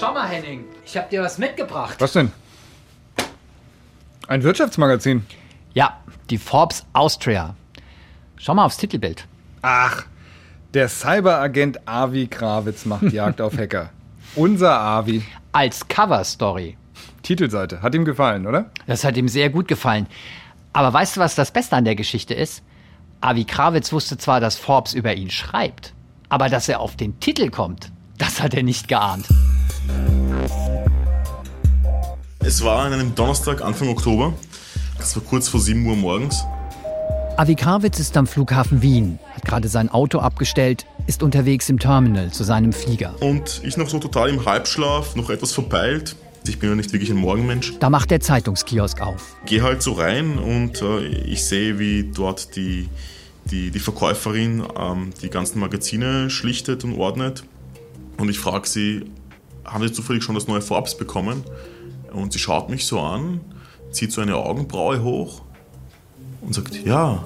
Schau mal, Henning, ich habe dir was mitgebracht. Was denn? Ein Wirtschaftsmagazin. Ja, die Forbes Austria. Schau mal aufs Titelbild. Ach, der Cyberagent Avi Krawitz macht Jagd auf Hacker. Unser Avi. Als Cover-Story. Titelseite. Hat ihm gefallen, oder? Das hat ihm sehr gut gefallen. Aber weißt du, was das Beste an der Geschichte ist? Avi Krawitz wusste zwar, dass Forbes über ihn schreibt, aber dass er auf den Titel kommt, das hat er nicht geahnt. Es war an einem Donnerstag, Anfang Oktober. Es war kurz vor 7 Uhr morgens. Avi Krawitz ist am Flughafen Wien, hat gerade sein Auto abgestellt, ist unterwegs im Terminal zu seinem Flieger. Und ich noch so total im Halbschlaf, noch etwas verpeilt. Ich bin ja nicht wirklich ein Morgenmensch. Da macht der Zeitungskiosk auf. Gehe halt so rein und äh, ich sehe, wie dort die, die, die Verkäuferin ähm, die ganzen Magazine schlichtet und ordnet. Und ich frage sie, haben Sie zufällig schon das neue Forbes bekommen? Und sie schaut mich so an, zieht so eine Augenbraue hoch und sagt, ja,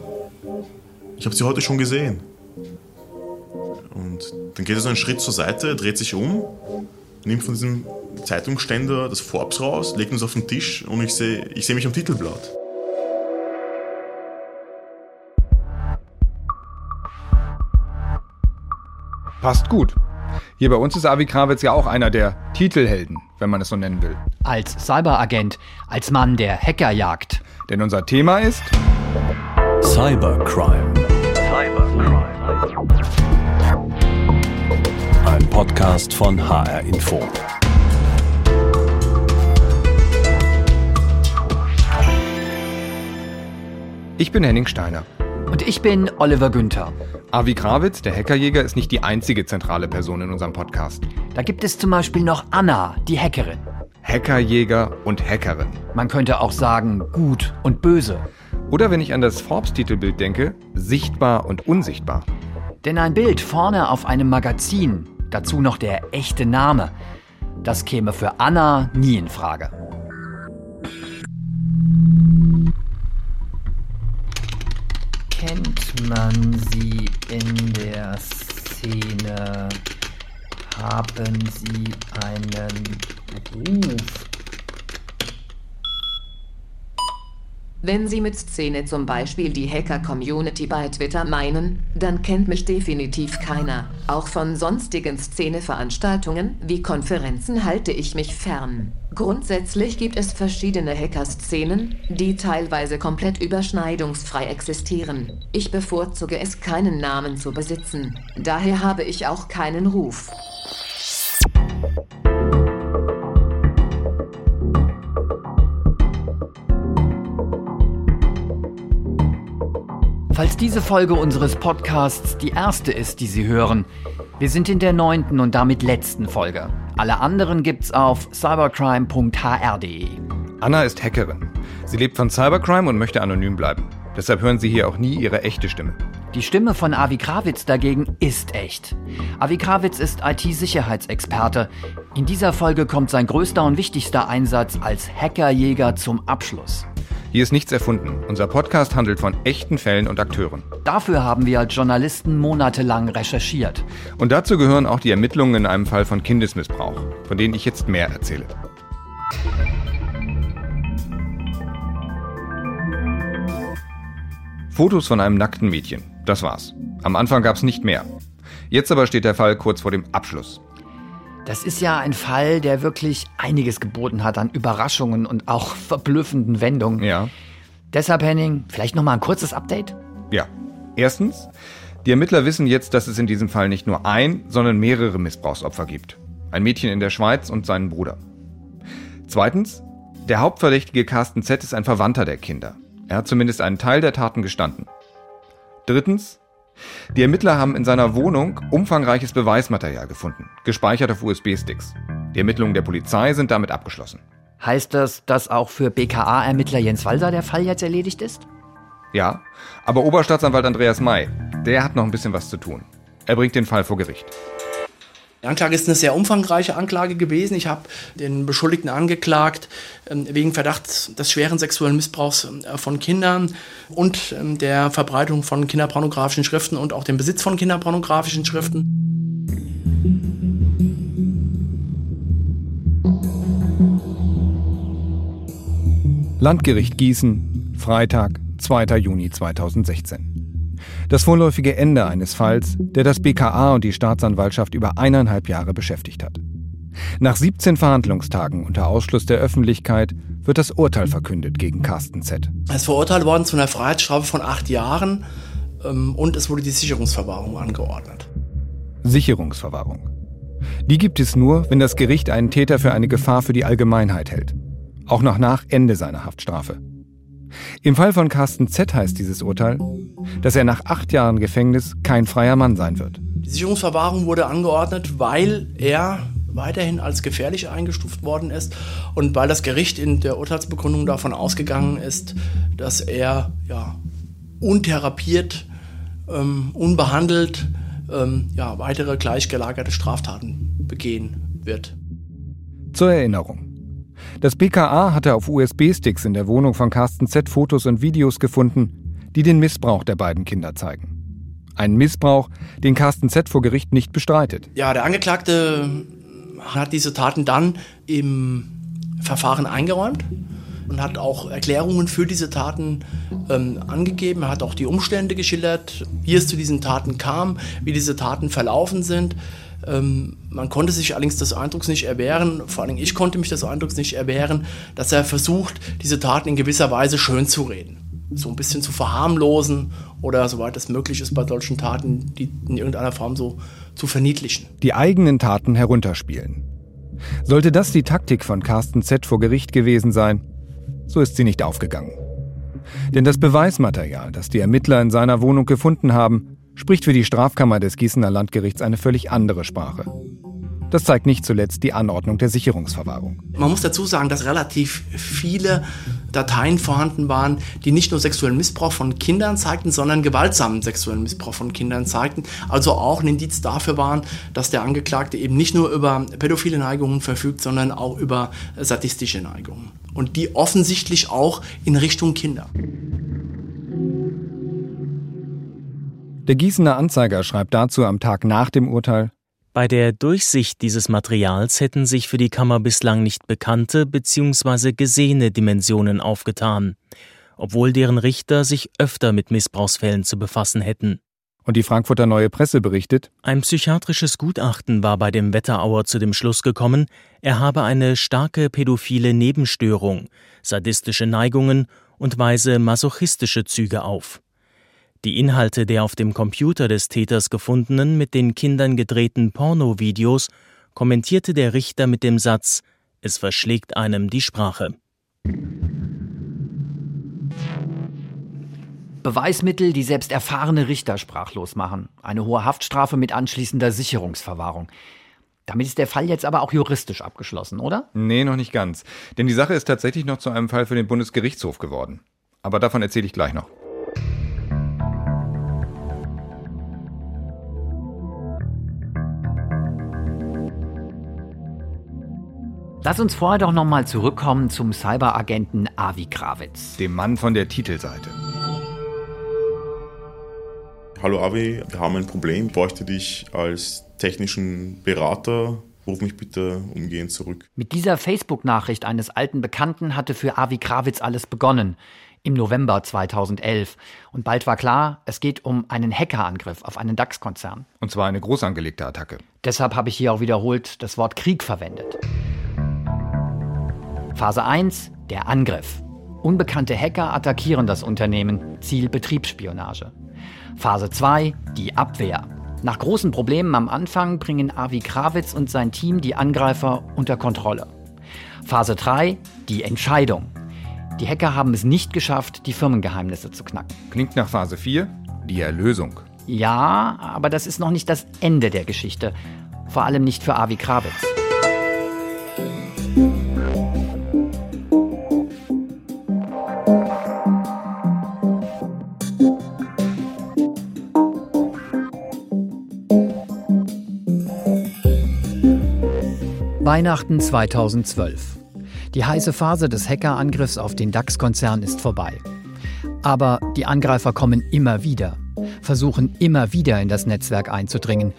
ich habe sie heute schon gesehen. Und dann geht er so einen Schritt zur Seite, dreht sich um, nimmt von diesem Zeitungsständer das Forbes raus, legt uns auf den Tisch und ich sehe ich seh mich am Titelblatt. Passt gut. Hier bei uns ist Avi Krawitz ja auch einer der Titelhelden, wenn man es so nennen will. Als Cyberagent, als Mann, der Hacker jagt. Denn unser Thema ist Cybercrime. Cybercrime. Ein Podcast von HR Info. Ich bin Henning Steiner. Und ich bin Oliver Günther. Avi Krawitz, der Hackerjäger, ist nicht die einzige zentrale Person in unserem Podcast. Da gibt es zum Beispiel noch Anna, die Hackerin. Hackerjäger und Hackerin. Man könnte auch sagen, gut und böse. Oder wenn ich an das Forbes-Titelbild denke, sichtbar und unsichtbar. Denn ein Bild vorne auf einem Magazin, dazu noch der echte Name, das käme für Anna nie in Frage. Kennt man sie in der Szene? Haben sie einen Ruf? Wenn Sie mit Szene zum Beispiel die Hacker-Community bei Twitter meinen, dann kennt mich definitiv keiner. Auch von sonstigen Szene-Veranstaltungen wie Konferenzen halte ich mich fern. Grundsätzlich gibt es verschiedene Hacker-Szenen, die teilweise komplett überschneidungsfrei existieren. Ich bevorzuge es, keinen Namen zu besitzen. Daher habe ich auch keinen Ruf. Falls diese Folge unseres Podcasts die erste ist, die Sie hören, wir sind in der neunten und damit letzten Folge. Alle anderen gibt's auf cybercrime.hr.de. Anna ist Hackerin. Sie lebt von Cybercrime und möchte anonym bleiben. Deshalb hören Sie hier auch nie ihre echte Stimme. Die Stimme von Avi Krawitz dagegen ist echt. Avi Krawitz ist IT-Sicherheitsexperte. In dieser Folge kommt sein größter und wichtigster Einsatz als Hackerjäger zum Abschluss. Hier ist nichts erfunden. Unser Podcast handelt von echten Fällen und Akteuren. Dafür haben wir als Journalisten monatelang recherchiert. Und dazu gehören auch die Ermittlungen in einem Fall von Kindesmissbrauch, von denen ich jetzt mehr erzähle. Fotos von einem nackten Mädchen. Das war's. Am Anfang gab's nicht mehr. Jetzt aber steht der Fall kurz vor dem Abschluss. Das ist ja ein Fall, der wirklich einiges geboten hat an Überraschungen und auch verblüffenden Wendungen. Ja. Deshalb, Henning, vielleicht nochmal ein kurzes Update? Ja. Erstens, die Ermittler wissen jetzt, dass es in diesem Fall nicht nur ein, sondern mehrere Missbrauchsopfer gibt. Ein Mädchen in der Schweiz und seinen Bruder. Zweitens, der Hauptverdächtige Carsten Z ist ein Verwandter der Kinder. Er hat zumindest einen Teil der Taten gestanden. Drittens, die Ermittler haben in seiner Wohnung umfangreiches Beweismaterial gefunden, gespeichert auf USB-Sticks. Die Ermittlungen der Polizei sind damit abgeschlossen. Heißt das, dass auch für BKA-Ermittler Jens Walser der Fall jetzt erledigt ist? Ja, aber Oberstaatsanwalt Andreas May, der hat noch ein bisschen was zu tun. Er bringt den Fall vor Gericht. Die Anklage ist eine sehr umfangreiche Anklage gewesen. Ich habe den Beschuldigten angeklagt ähm, wegen Verdachts des schweren sexuellen Missbrauchs äh, von Kindern und ähm, der Verbreitung von kinderpornografischen Schriften und auch dem Besitz von kinderpornografischen Schriften. Landgericht Gießen, Freitag, 2. Juni 2016. Das vorläufige Ende eines Falls, der das BKA und die Staatsanwaltschaft über eineinhalb Jahre beschäftigt hat. Nach 17 Verhandlungstagen unter Ausschluss der Öffentlichkeit wird das Urteil verkündet gegen Carsten Z. Er ist verurteilt worden zu einer Freiheitsstrafe von acht Jahren ähm, und es wurde die Sicherungsverwahrung angeordnet. Sicherungsverwahrung. Die gibt es nur, wenn das Gericht einen Täter für eine Gefahr für die Allgemeinheit hält. Auch noch nach Ende seiner Haftstrafe. Im Fall von Carsten Z heißt dieses Urteil, dass er nach acht Jahren Gefängnis kein freier Mann sein wird. Die Sicherungsverwahrung wurde angeordnet, weil er weiterhin als gefährlich eingestuft worden ist und weil das Gericht in der Urteilsbegründung davon ausgegangen ist, dass er ja, untherapiert, ähm, unbehandelt ähm, ja, weitere gleichgelagerte Straftaten begehen wird. Zur Erinnerung. Das BKA hatte auf USB-Sticks in der Wohnung von Carsten Z Fotos und Videos gefunden, die den Missbrauch der beiden Kinder zeigen. Ein Missbrauch, den Carsten Z vor Gericht nicht bestreitet. Ja, der Angeklagte hat diese Taten dann im Verfahren eingeräumt und hat auch Erklärungen für diese Taten ähm, angegeben. Er hat auch die Umstände geschildert, wie es zu diesen Taten kam, wie diese Taten verlaufen sind. Ähm, man konnte sich allerdings des Eindrucks nicht erwehren, vor allem ich konnte mich des Eindrucks nicht erwehren, dass er versucht, diese Taten in gewisser Weise schön zu reden. So ein bisschen zu verharmlosen oder soweit es möglich ist bei solchen Taten, die in irgendeiner Form so zu verniedlichen. Die eigenen Taten herunterspielen. Sollte das die Taktik von Carsten Z vor Gericht gewesen sein, so ist sie nicht aufgegangen. Denn das Beweismaterial, das die Ermittler in seiner Wohnung gefunden haben, spricht für die Strafkammer des Gießener Landgerichts eine völlig andere Sprache. Das zeigt nicht zuletzt die Anordnung der Sicherungsverwahrung. Man muss dazu sagen, dass relativ viele Dateien vorhanden waren, die nicht nur sexuellen Missbrauch von Kindern zeigten, sondern gewaltsamen sexuellen Missbrauch von Kindern zeigten. Also auch ein Indiz dafür waren, dass der Angeklagte eben nicht nur über pädophile Neigungen verfügt, sondern auch über sadistische Neigungen. Und die offensichtlich auch in Richtung Kinder. Der Gießener Anzeiger schreibt dazu am Tag nach dem Urteil, bei der Durchsicht dieses Materials hätten sich für die Kammer bislang nicht bekannte bzw. gesehene Dimensionen aufgetan, obwohl deren Richter sich öfter mit Missbrauchsfällen zu befassen hätten. Und die Frankfurter Neue Presse berichtet, ein psychiatrisches Gutachten war bei dem Wetterauer zu dem Schluss gekommen, er habe eine starke pädophile Nebenstörung, sadistische Neigungen und weise masochistische Züge auf. Die Inhalte der auf dem Computer des Täters gefundenen, mit den Kindern gedrehten Pornovideos kommentierte der Richter mit dem Satz Es verschlägt einem die Sprache. Beweismittel, die selbst erfahrene Richter sprachlos machen. Eine hohe Haftstrafe mit anschließender Sicherungsverwahrung. Damit ist der Fall jetzt aber auch juristisch abgeschlossen, oder? Nee, noch nicht ganz. Denn die Sache ist tatsächlich noch zu einem Fall für den Bundesgerichtshof geworden. Aber davon erzähle ich gleich noch. Lass uns vorher doch nochmal zurückkommen zum Cyberagenten Avi Krawitz. Dem Mann von der Titelseite. Hallo Avi, wir haben ein Problem. Ich bräuchte dich als technischen Berater. Ruf mich bitte umgehend zurück. Mit dieser Facebook-Nachricht eines alten Bekannten hatte für Avi Krawitz alles begonnen. Im November 2011. Und bald war klar, es geht um einen Hackerangriff auf einen DAX-Konzern. Und zwar eine groß angelegte Attacke. Deshalb habe ich hier auch wiederholt das Wort Krieg verwendet. Phase 1, der Angriff. Unbekannte Hacker attackieren das Unternehmen, Ziel Betriebsspionage. Phase 2, die Abwehr. Nach großen Problemen am Anfang bringen Avi Krawitz und sein Team die Angreifer unter Kontrolle. Phase 3, die Entscheidung. Die Hacker haben es nicht geschafft, die Firmengeheimnisse zu knacken. Klingt nach Phase 4, die Erlösung. Ja, aber das ist noch nicht das Ende der Geschichte. Vor allem nicht für Avi Krawitz. Weihnachten 2012. Die heiße Phase des Hackerangriffs auf den DAX-Konzern ist vorbei. Aber die Angreifer kommen immer wieder, versuchen immer wieder in das Netzwerk einzudringen.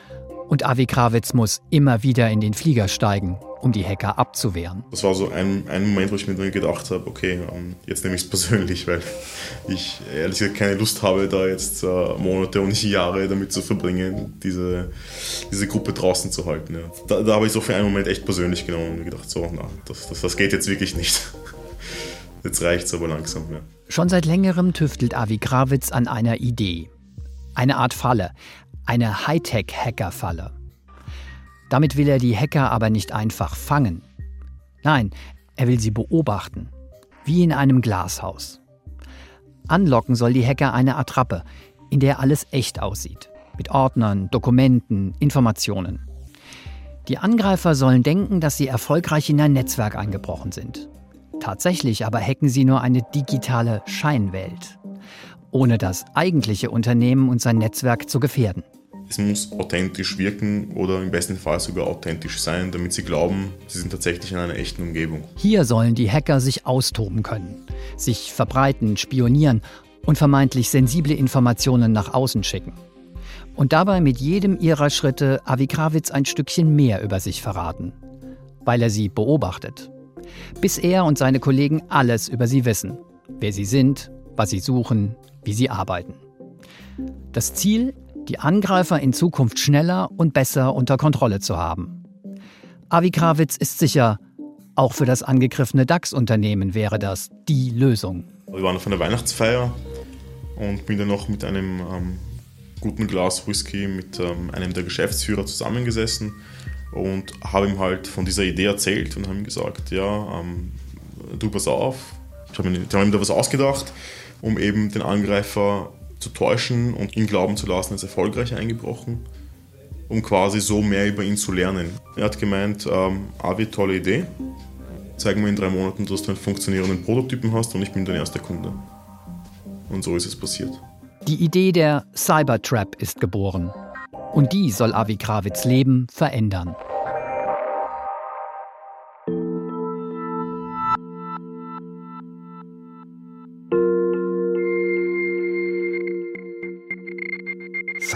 Und Avi Krawitz muss immer wieder in den Flieger steigen, um die Hacker abzuwehren. Das war so ein, ein Moment, wo ich mir dann gedacht habe, okay, ähm, jetzt nehme ich es persönlich, weil ich ehrlich gesagt keine Lust habe, da jetzt äh, Monate und nicht Jahre damit zu verbringen, diese, diese Gruppe draußen zu halten. Ja. Da, da habe ich so für einen Moment echt persönlich genommen und mir gedacht, so, na, das, das, das geht jetzt wirklich nicht. Jetzt reicht es aber langsam. Ja. Schon seit längerem tüftelt Avi Krawitz an einer Idee. Eine Art Falle, eine Hightech-Hacker-Falle. Damit will er die Hacker aber nicht einfach fangen. Nein, er will sie beobachten, wie in einem Glashaus. Anlocken soll die Hacker eine Attrappe, in der alles echt aussieht, mit Ordnern, Dokumenten, Informationen. Die Angreifer sollen denken, dass sie erfolgreich in ein Netzwerk eingebrochen sind. Tatsächlich aber hacken sie nur eine digitale Scheinwelt, ohne das eigentliche Unternehmen und sein Netzwerk zu gefährden. Es muss authentisch wirken oder im besten Fall sogar authentisch sein, damit sie glauben, sie sind tatsächlich in einer echten Umgebung. Hier sollen die Hacker sich austoben können, sich verbreiten, spionieren und vermeintlich sensible Informationen nach außen schicken. Und dabei mit jedem ihrer Schritte Avi Krawitz ein Stückchen mehr über sich verraten, weil er sie beobachtet. Bis er und seine Kollegen alles über sie wissen, wer sie sind, was sie suchen, wie sie arbeiten. Das Ziel, die Angreifer in Zukunft schneller und besser unter Kontrolle zu haben. Avi Krawitz ist sicher, auch für das angegriffene DAX-Unternehmen wäre das die Lösung. Wir waren auf einer Weihnachtsfeier und bin dann noch mit einem ähm, guten Glas Whisky mit ähm, einem der Geschäftsführer zusammengesessen und habe ihm halt von dieser Idee erzählt und habe ihm gesagt, ja, ähm, du pass auf. Ich habe hab mir da was ausgedacht, um eben den Angreifer zu täuschen und ihn glauben zu lassen, er ist erfolgreich eingebrochen, um quasi so mehr über ihn zu lernen. Er hat gemeint, ähm, Avi, tolle Idee, zeig mir in drei Monaten, dass du einen funktionierenden Prototypen hast und ich bin dein erster Kunde. Und so ist es passiert. Die Idee der Cybertrap ist geboren. Und die soll Avi Krawitz Leben verändern.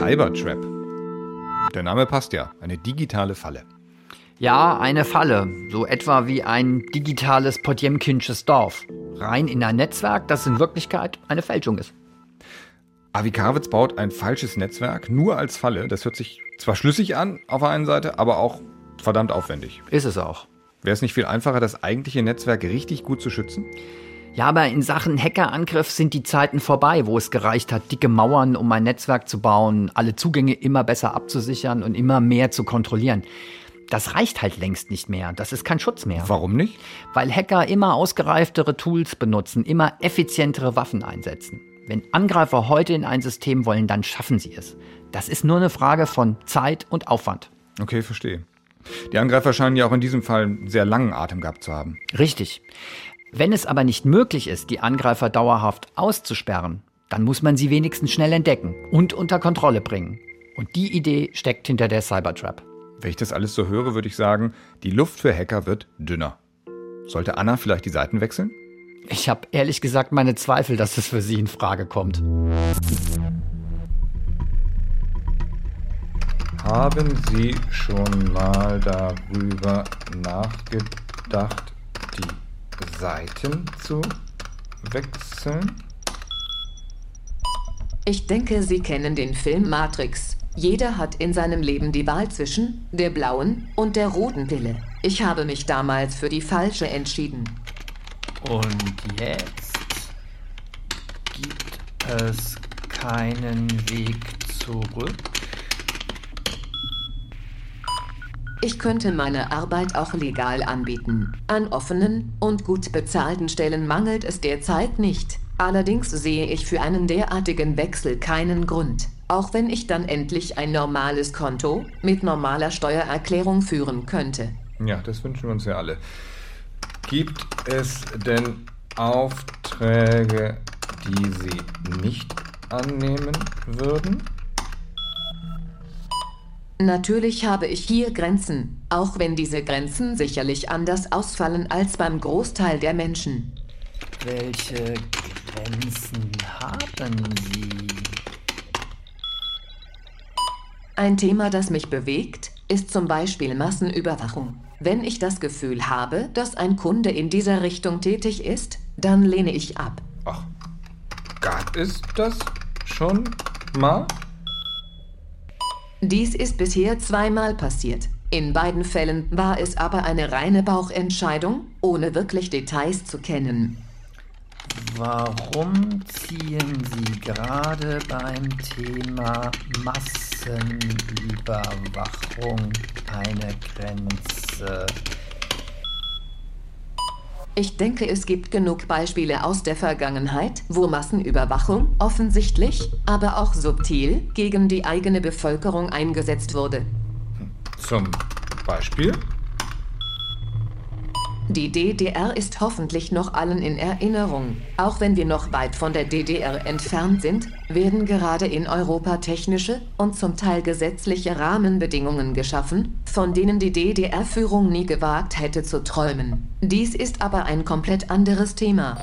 Cybertrap. Der Name passt ja. Eine digitale Falle. Ja, eine Falle. So etwa wie ein digitales Potjemkinsches Dorf. Rein in ein Netzwerk, das in Wirklichkeit eine Fälschung ist. Avi Krawitz baut ein falsches Netzwerk nur als Falle. Das hört sich zwar schlüssig an auf der einen Seite, aber auch verdammt aufwendig. Ist es auch. Wäre es nicht viel einfacher, das eigentliche Netzwerk richtig gut zu schützen? Ja, aber in Sachen Hackerangriff sind die Zeiten vorbei, wo es gereicht hat, dicke Mauern, um ein Netzwerk zu bauen, alle Zugänge immer besser abzusichern und immer mehr zu kontrollieren. Das reicht halt längst nicht mehr. Das ist kein Schutz mehr. Warum nicht? Weil Hacker immer ausgereiftere Tools benutzen, immer effizientere Waffen einsetzen. Wenn Angreifer heute in ein System wollen, dann schaffen sie es. Das ist nur eine Frage von Zeit und Aufwand. Okay, verstehe. Die Angreifer scheinen ja auch in diesem Fall einen sehr langen Atem gehabt zu haben. Richtig. Wenn es aber nicht möglich ist, die Angreifer dauerhaft auszusperren, dann muss man sie wenigstens schnell entdecken und unter Kontrolle bringen. Und die Idee steckt hinter der Cybertrap. Wenn ich das alles so höre, würde ich sagen, die Luft für Hacker wird dünner. Sollte Anna vielleicht die Seiten wechseln? Ich habe ehrlich gesagt meine Zweifel, dass es für sie in Frage kommt. Haben Sie schon mal darüber nachgedacht, die Seiten zu wechseln? Ich denke, Sie kennen den Film Matrix. Jeder hat in seinem Leben die Wahl zwischen der blauen und der roten Pille. Ich habe mich damals für die falsche entschieden. Und jetzt gibt es keinen Weg zurück. Ich könnte meine Arbeit auch legal anbieten. An offenen und gut bezahlten Stellen mangelt es derzeit nicht. Allerdings sehe ich für einen derartigen Wechsel keinen Grund. Auch wenn ich dann endlich ein normales Konto mit normaler Steuererklärung führen könnte. Ja, das wünschen wir uns ja alle. Gibt es denn Aufträge, die Sie nicht annehmen würden? Natürlich habe ich hier Grenzen, auch wenn diese Grenzen sicherlich anders ausfallen als beim Großteil der Menschen. Welche Grenzen haben Sie? Ein Thema, das mich bewegt, ist zum Beispiel Massenüberwachung. Wenn ich das Gefühl habe, dass ein Kunde in dieser Richtung tätig ist, dann lehne ich ab. Ach, gab es das schon mal? Dies ist bisher zweimal passiert. In beiden Fällen war es aber eine reine Bauchentscheidung, ohne wirklich Details zu kennen. Warum ziehen Sie gerade beim Thema Massenüberwachung eine Grenze? Ich denke, es gibt genug Beispiele aus der Vergangenheit, wo Massenüberwachung offensichtlich, aber auch subtil gegen die eigene Bevölkerung eingesetzt wurde. Zum Beispiel? Die DDR ist hoffentlich noch allen in Erinnerung. Auch wenn wir noch weit von der DDR entfernt sind, werden gerade in Europa technische und zum Teil gesetzliche Rahmenbedingungen geschaffen, von denen die DDR-Führung nie gewagt hätte zu träumen. Dies ist aber ein komplett anderes Thema.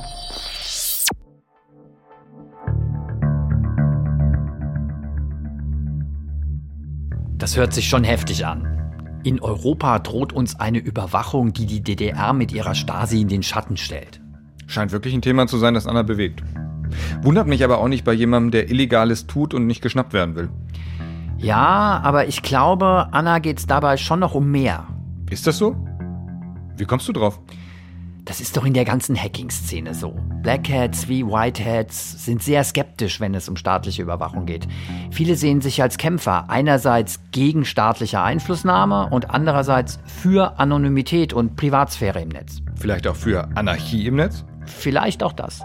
Das hört sich schon heftig an. In Europa droht uns eine Überwachung, die die DDR mit ihrer Stasi in den Schatten stellt. Scheint wirklich ein Thema zu sein, das Anna bewegt. Wundert mich aber auch nicht bei jemandem, der Illegales tut und nicht geschnappt werden will. Ja, aber ich glaube, Anna geht's dabei schon noch um mehr. Ist das so? Wie kommst du drauf? Das ist doch in der ganzen Hacking-Szene so. Black Hats wie White Hats sind sehr skeptisch, wenn es um staatliche Überwachung geht. Viele sehen sich als Kämpfer, einerseits gegen staatliche Einflussnahme und andererseits für Anonymität und Privatsphäre im Netz. Vielleicht auch für Anarchie im Netz? Vielleicht auch das.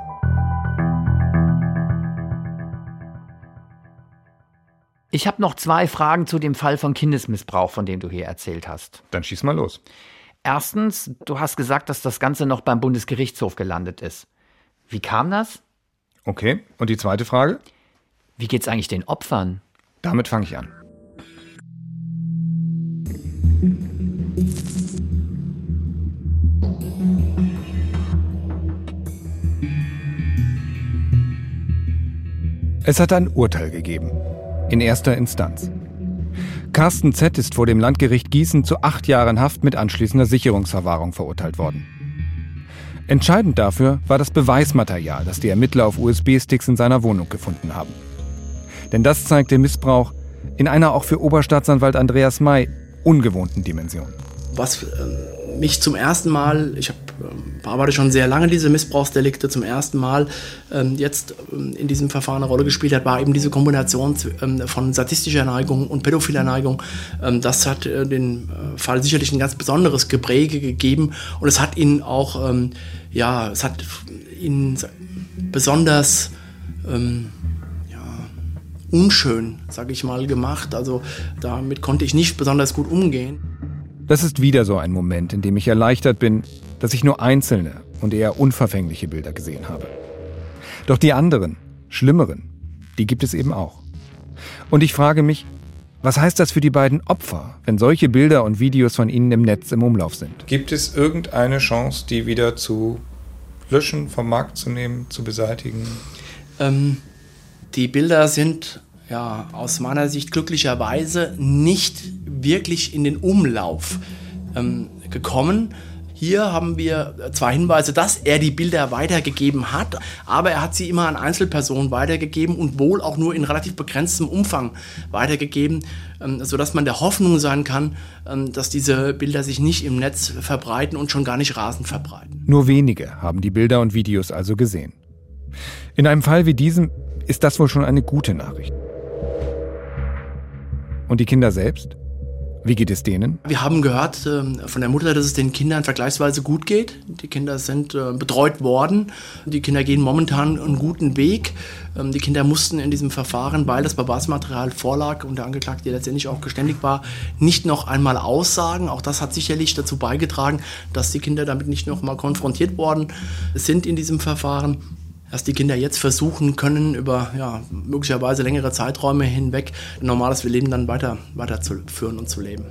Ich habe noch zwei Fragen zu dem Fall von Kindesmissbrauch, von dem du hier erzählt hast. Dann schieß mal los. Erstens, du hast gesagt, dass das Ganze noch beim Bundesgerichtshof gelandet ist. Wie kam das? Okay, und die zweite Frage? Wie geht's eigentlich den Opfern? Damit fange ich an. Es hat ein Urteil gegeben. In erster Instanz. Carsten Z. ist vor dem Landgericht Gießen zu acht Jahren Haft mit anschließender Sicherungsverwahrung verurteilt worden. Entscheidend dafür war das Beweismaterial, das die Ermittler auf USB-Sticks in seiner Wohnung gefunden haben. Denn das zeigte Missbrauch in einer auch für Oberstaatsanwalt Andreas May ungewohnten Dimension. Was äh, mich zum ersten Mal, ich habe äh, bearbeite schon sehr lange diese Missbrauchsdelikte, zum ersten Mal ähm, jetzt ähm, in diesem Verfahren eine Rolle gespielt hat, war eben diese Kombination ähm, von sadistischer Neigung und pädophiler Neigung. Ähm, das hat äh, den äh, Fall sicherlich ein ganz besonderes Gepräge gegeben und es hat ihn auch, ähm, ja, es hat ihn besonders ähm, unschön, sage ich mal, gemacht. Also damit konnte ich nicht besonders gut umgehen. Das ist wieder so ein Moment, in dem ich erleichtert bin, dass ich nur einzelne und eher unverfängliche Bilder gesehen habe. Doch die anderen, schlimmeren, die gibt es eben auch. Und ich frage mich, was heißt das für die beiden Opfer, wenn solche Bilder und Videos von ihnen im Netz im Umlauf sind? Gibt es irgendeine Chance, die wieder zu löschen, vom Markt zu nehmen, zu beseitigen? Ähm, die Bilder sind ja aus meiner Sicht glücklicherweise nicht wirklich in den Umlauf ähm, gekommen. Hier haben wir zwei Hinweise, dass er die Bilder weitergegeben hat, aber er hat sie immer an Einzelpersonen weitergegeben und wohl auch nur in relativ begrenztem Umfang weitergegeben, ähm, sodass man der Hoffnung sein kann, ähm, dass diese Bilder sich nicht im Netz verbreiten und schon gar nicht rasend verbreiten. Nur wenige haben die Bilder und Videos also gesehen. In einem Fall wie diesem ist das wohl schon eine gute Nachricht. Und die Kinder selbst? Wie geht es denen? Wir haben gehört äh, von der Mutter, dass es den Kindern vergleichsweise gut geht. Die Kinder sind äh, betreut worden. Die Kinder gehen momentan einen guten Weg. Ähm, die Kinder mussten in diesem Verfahren, weil das Beweismaterial vorlag und der Angeklagte letztendlich auch geständig war, nicht noch einmal aussagen. Auch das hat sicherlich dazu beigetragen, dass die Kinder damit nicht noch mal konfrontiert worden sind in diesem Verfahren dass die Kinder jetzt versuchen können, über ja, möglicherweise längere Zeiträume hinweg ein normales Leben dann weiter, weiter zu führen und zu leben.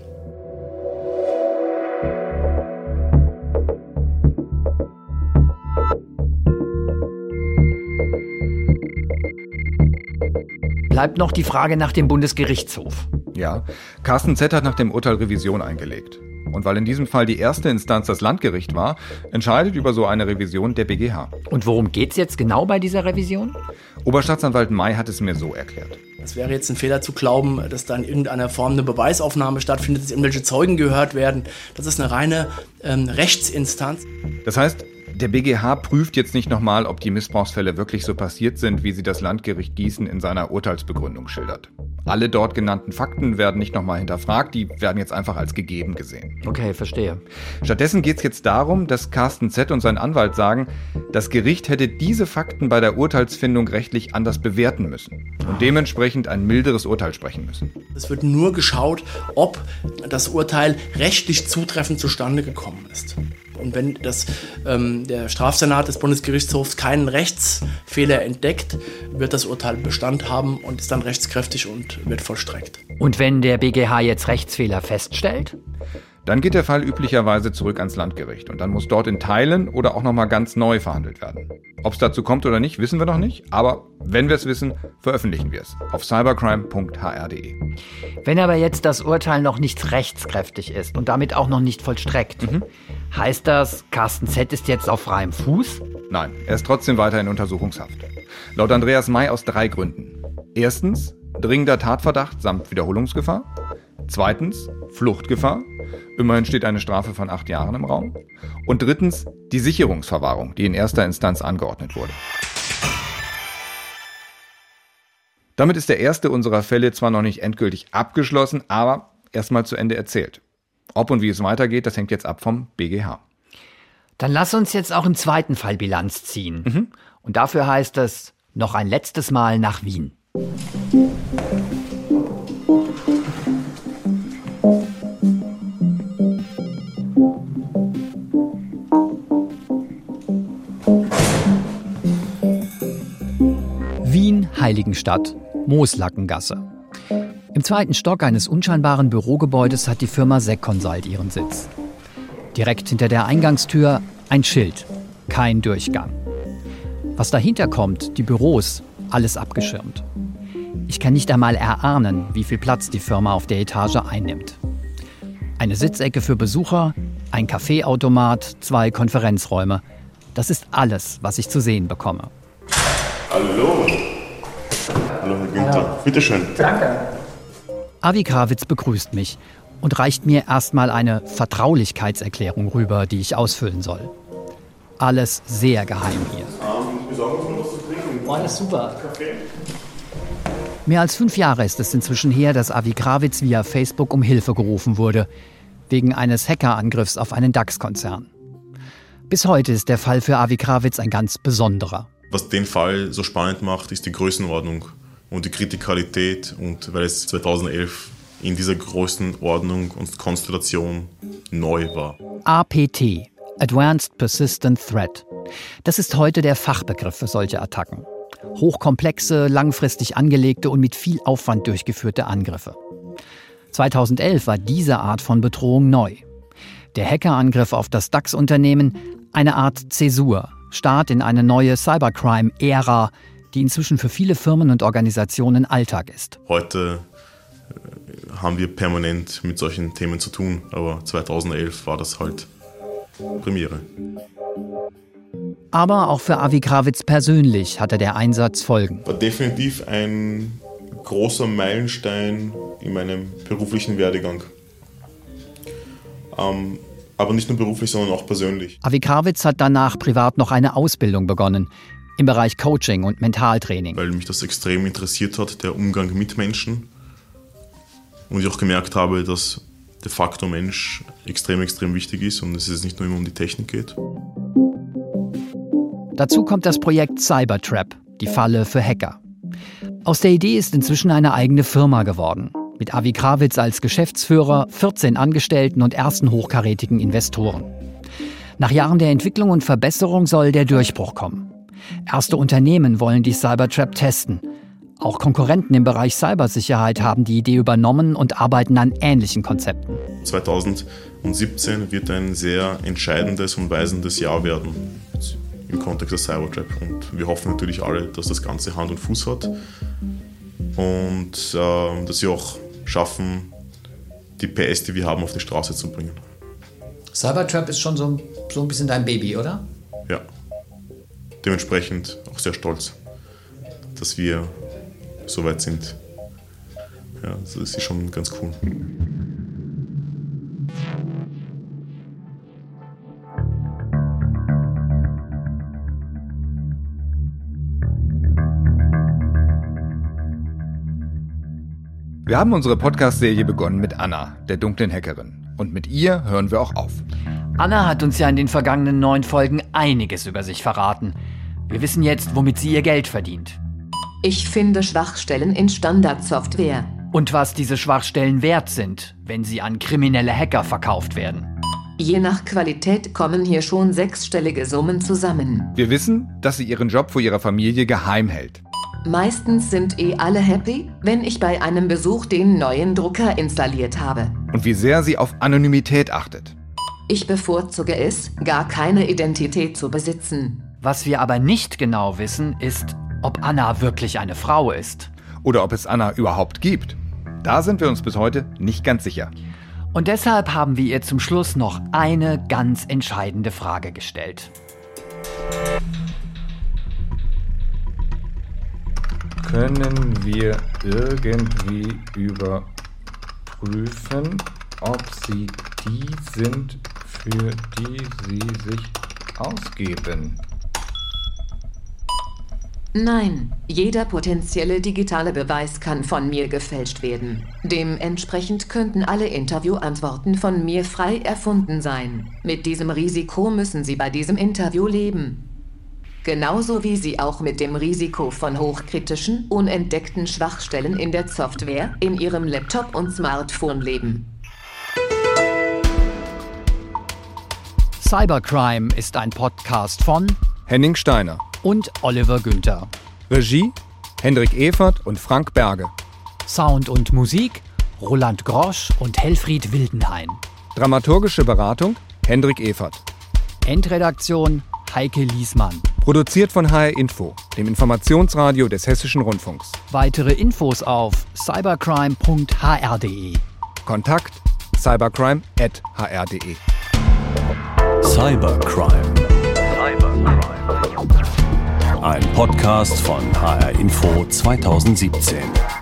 Bleibt noch die Frage nach dem Bundesgerichtshof. Ja, Carsten Z. hat nach dem Urteil Revision eingelegt. Und weil in diesem Fall die erste Instanz das Landgericht war, entscheidet über so eine Revision der BGH. Und worum geht's jetzt genau bei dieser Revision? Oberstaatsanwalt May hat es mir so erklärt. Es wäre jetzt ein Fehler zu glauben, dass da in irgendeiner Form eine Beweisaufnahme stattfindet, dass irgendwelche Zeugen gehört werden. Das ist eine reine ähm, Rechtsinstanz. Das heißt, der BGH prüft jetzt nicht nochmal, ob die Missbrauchsfälle wirklich so passiert sind, wie sie das Landgericht Gießen in seiner Urteilsbegründung schildert. Alle dort genannten Fakten werden nicht nochmal hinterfragt, die werden jetzt einfach als gegeben gesehen. Okay, verstehe. Stattdessen geht es jetzt darum, dass Carsten Z. und sein Anwalt sagen, das Gericht hätte diese Fakten bei der Urteilsfindung rechtlich anders bewerten müssen und dementsprechend ein milderes Urteil sprechen müssen. Es wird nur geschaut, ob das Urteil rechtlich zutreffend zustande gekommen ist. Und wenn das, ähm, der Strafsenat des Bundesgerichtshofs keinen Rechtsfehler entdeckt, wird das Urteil Bestand haben und ist dann rechtskräftig und wird vollstreckt. Und wenn der BGH jetzt Rechtsfehler feststellt? Dann geht der Fall üblicherweise zurück ans Landgericht und dann muss dort in Teilen oder auch nochmal ganz neu verhandelt werden. Ob es dazu kommt oder nicht, wissen wir noch nicht, aber wenn wir es wissen, veröffentlichen wir es auf cybercrime.hr.de. Wenn aber jetzt das Urteil noch nicht rechtskräftig ist und damit auch noch nicht vollstreckt, mhm. Heißt das, Carsten Z ist jetzt auf freiem Fuß? Nein, er ist trotzdem weiter in Untersuchungshaft. Laut Andreas May aus drei Gründen. Erstens, dringender Tatverdacht samt Wiederholungsgefahr. Zweitens, Fluchtgefahr. Immerhin steht eine Strafe von acht Jahren im Raum. Und drittens, die Sicherungsverwahrung, die in erster Instanz angeordnet wurde. Damit ist der erste unserer Fälle zwar noch nicht endgültig abgeschlossen, aber erstmal zu Ende erzählt. Ob und wie es weitergeht, das hängt jetzt ab vom BGH. Dann lass uns jetzt auch im zweiten Fall Bilanz ziehen. Mhm. Und dafür heißt es noch ein letztes Mal nach Wien. Wien Heiligenstadt, Mooslackengasse. Im zweiten Stock eines unscheinbaren Bürogebäudes hat die Firma Secconsult ihren Sitz. Direkt hinter der Eingangstür ein Schild, kein Durchgang. Was dahinter kommt, die Büros, alles abgeschirmt. Ich kann nicht einmal erahnen, wie viel Platz die Firma auf der Etage einnimmt. Eine Sitzecke für Besucher, ein Kaffeeautomat, zwei Konferenzräume. Das ist alles, was ich zu sehen bekomme. Hallo. Hallo, Herr Günther. Hallo. Bitte schön. Danke. Avi Krawitz begrüßt mich und reicht mir erstmal eine Vertraulichkeitserklärung rüber, die ich ausfüllen soll. Alles sehr geheim hier. Trinken. Oh, alles super. Kaffee? Mehr als fünf Jahre ist es inzwischen her, dass Avi Krawitz via Facebook um Hilfe gerufen wurde, wegen eines Hackerangriffs auf einen DAX-Konzern. Bis heute ist der Fall für Avi Krawitz ein ganz besonderer. Was den Fall so spannend macht, ist die Größenordnung und die Kritikalität und weil es 2011 in dieser Größenordnung und Konstellation neu war. APT, Advanced Persistent Threat. Das ist heute der Fachbegriff für solche Attacken. Hochkomplexe, langfristig angelegte und mit viel Aufwand durchgeführte Angriffe. 2011 war diese Art von Bedrohung neu. Der Hackerangriff auf das DAX-Unternehmen eine Art Zäsur, Start in eine neue Cybercrime-Ära, die inzwischen für viele Firmen und Organisationen Alltag ist. Heute äh, haben wir permanent mit solchen Themen zu tun, aber 2011 war das halt Premiere. Aber auch für Avi Krawitz persönlich hatte der Einsatz Folgen. War definitiv ein großer Meilenstein in meinem beruflichen Werdegang. Ähm, aber nicht nur beruflich, sondern auch persönlich. Avi Krawitz hat danach privat noch eine Ausbildung begonnen im Bereich Coaching und Mentaltraining. Weil mich das extrem interessiert hat, der Umgang mit Menschen. Und ich auch gemerkt habe, dass der Faktor Mensch extrem, extrem wichtig ist und dass es nicht nur immer um die Technik geht. Dazu kommt das Projekt Cybertrap, die Falle für Hacker. Aus der Idee ist inzwischen eine eigene Firma geworden mit Avi Krawitz als Geschäftsführer, 14 Angestellten und ersten hochkarätigen Investoren. Nach Jahren der Entwicklung und Verbesserung soll der Durchbruch kommen. Erste Unternehmen wollen die Cybertrap testen. Auch Konkurrenten im Bereich Cybersicherheit haben die Idee übernommen und arbeiten an ähnlichen Konzepten. 2017 wird ein sehr entscheidendes und weisendes Jahr werden im Kontext der Cybertrap. Und wir hoffen natürlich alle, dass das Ganze Hand und Fuß hat und äh, dass sie auch schaffen, die PS, die wir haben, auf die Straße zu bringen. Cybertrap ist schon so, ein- so ein bisschen dein Baby, oder? Ja. Dementsprechend auch sehr stolz, dass wir so weit sind. Ja, das ist schon ganz cool. Wir haben unsere Podcast-Serie begonnen mit Anna, der dunklen Hackerin. Und mit ihr hören wir auch auf. Anna hat uns ja in den vergangenen neun Folgen einiges über sich verraten. Wir wissen jetzt, womit sie ihr Geld verdient. Ich finde Schwachstellen in Standardsoftware. Und was diese Schwachstellen wert sind, wenn sie an kriminelle Hacker verkauft werden. Je nach Qualität kommen hier schon sechsstellige Summen zusammen. Wir wissen, dass sie ihren Job vor ihrer Familie geheim hält. Meistens sind eh alle happy, wenn ich bei einem Besuch den neuen Drucker installiert habe. Und wie sehr sie auf Anonymität achtet. Ich bevorzuge es, gar keine Identität zu besitzen. Was wir aber nicht genau wissen, ist, ob Anna wirklich eine Frau ist. Oder ob es Anna überhaupt gibt. Da sind wir uns bis heute nicht ganz sicher. Und deshalb haben wir ihr zum Schluss noch eine ganz entscheidende Frage gestellt. Können wir irgendwie überprüfen, ob sie die sind, für die sie sich ausgeben? Nein, jeder potenzielle digitale Beweis kann von mir gefälscht werden. Dementsprechend könnten alle Interviewantworten von mir frei erfunden sein. Mit diesem Risiko müssen Sie bei diesem Interview leben. Genauso wie Sie auch mit dem Risiko von hochkritischen, unentdeckten Schwachstellen in der Software in Ihrem Laptop und Smartphone leben. Cybercrime ist ein Podcast von Henning Steiner. Und Oliver Günther. Regie Hendrik Evert und Frank Berge. Sound und Musik Roland Grosch und Helfried Wildenhain. Dramaturgische Beratung Hendrik Evert. Endredaktion Heike Liesmann. Produziert von HR Info, dem Informationsradio des Hessischen Rundfunks. Weitere Infos auf cybercrime.hr.de. Kontakt cybercrime.hr.de. Cybercrime. Ein Podcast von HR Info 2017.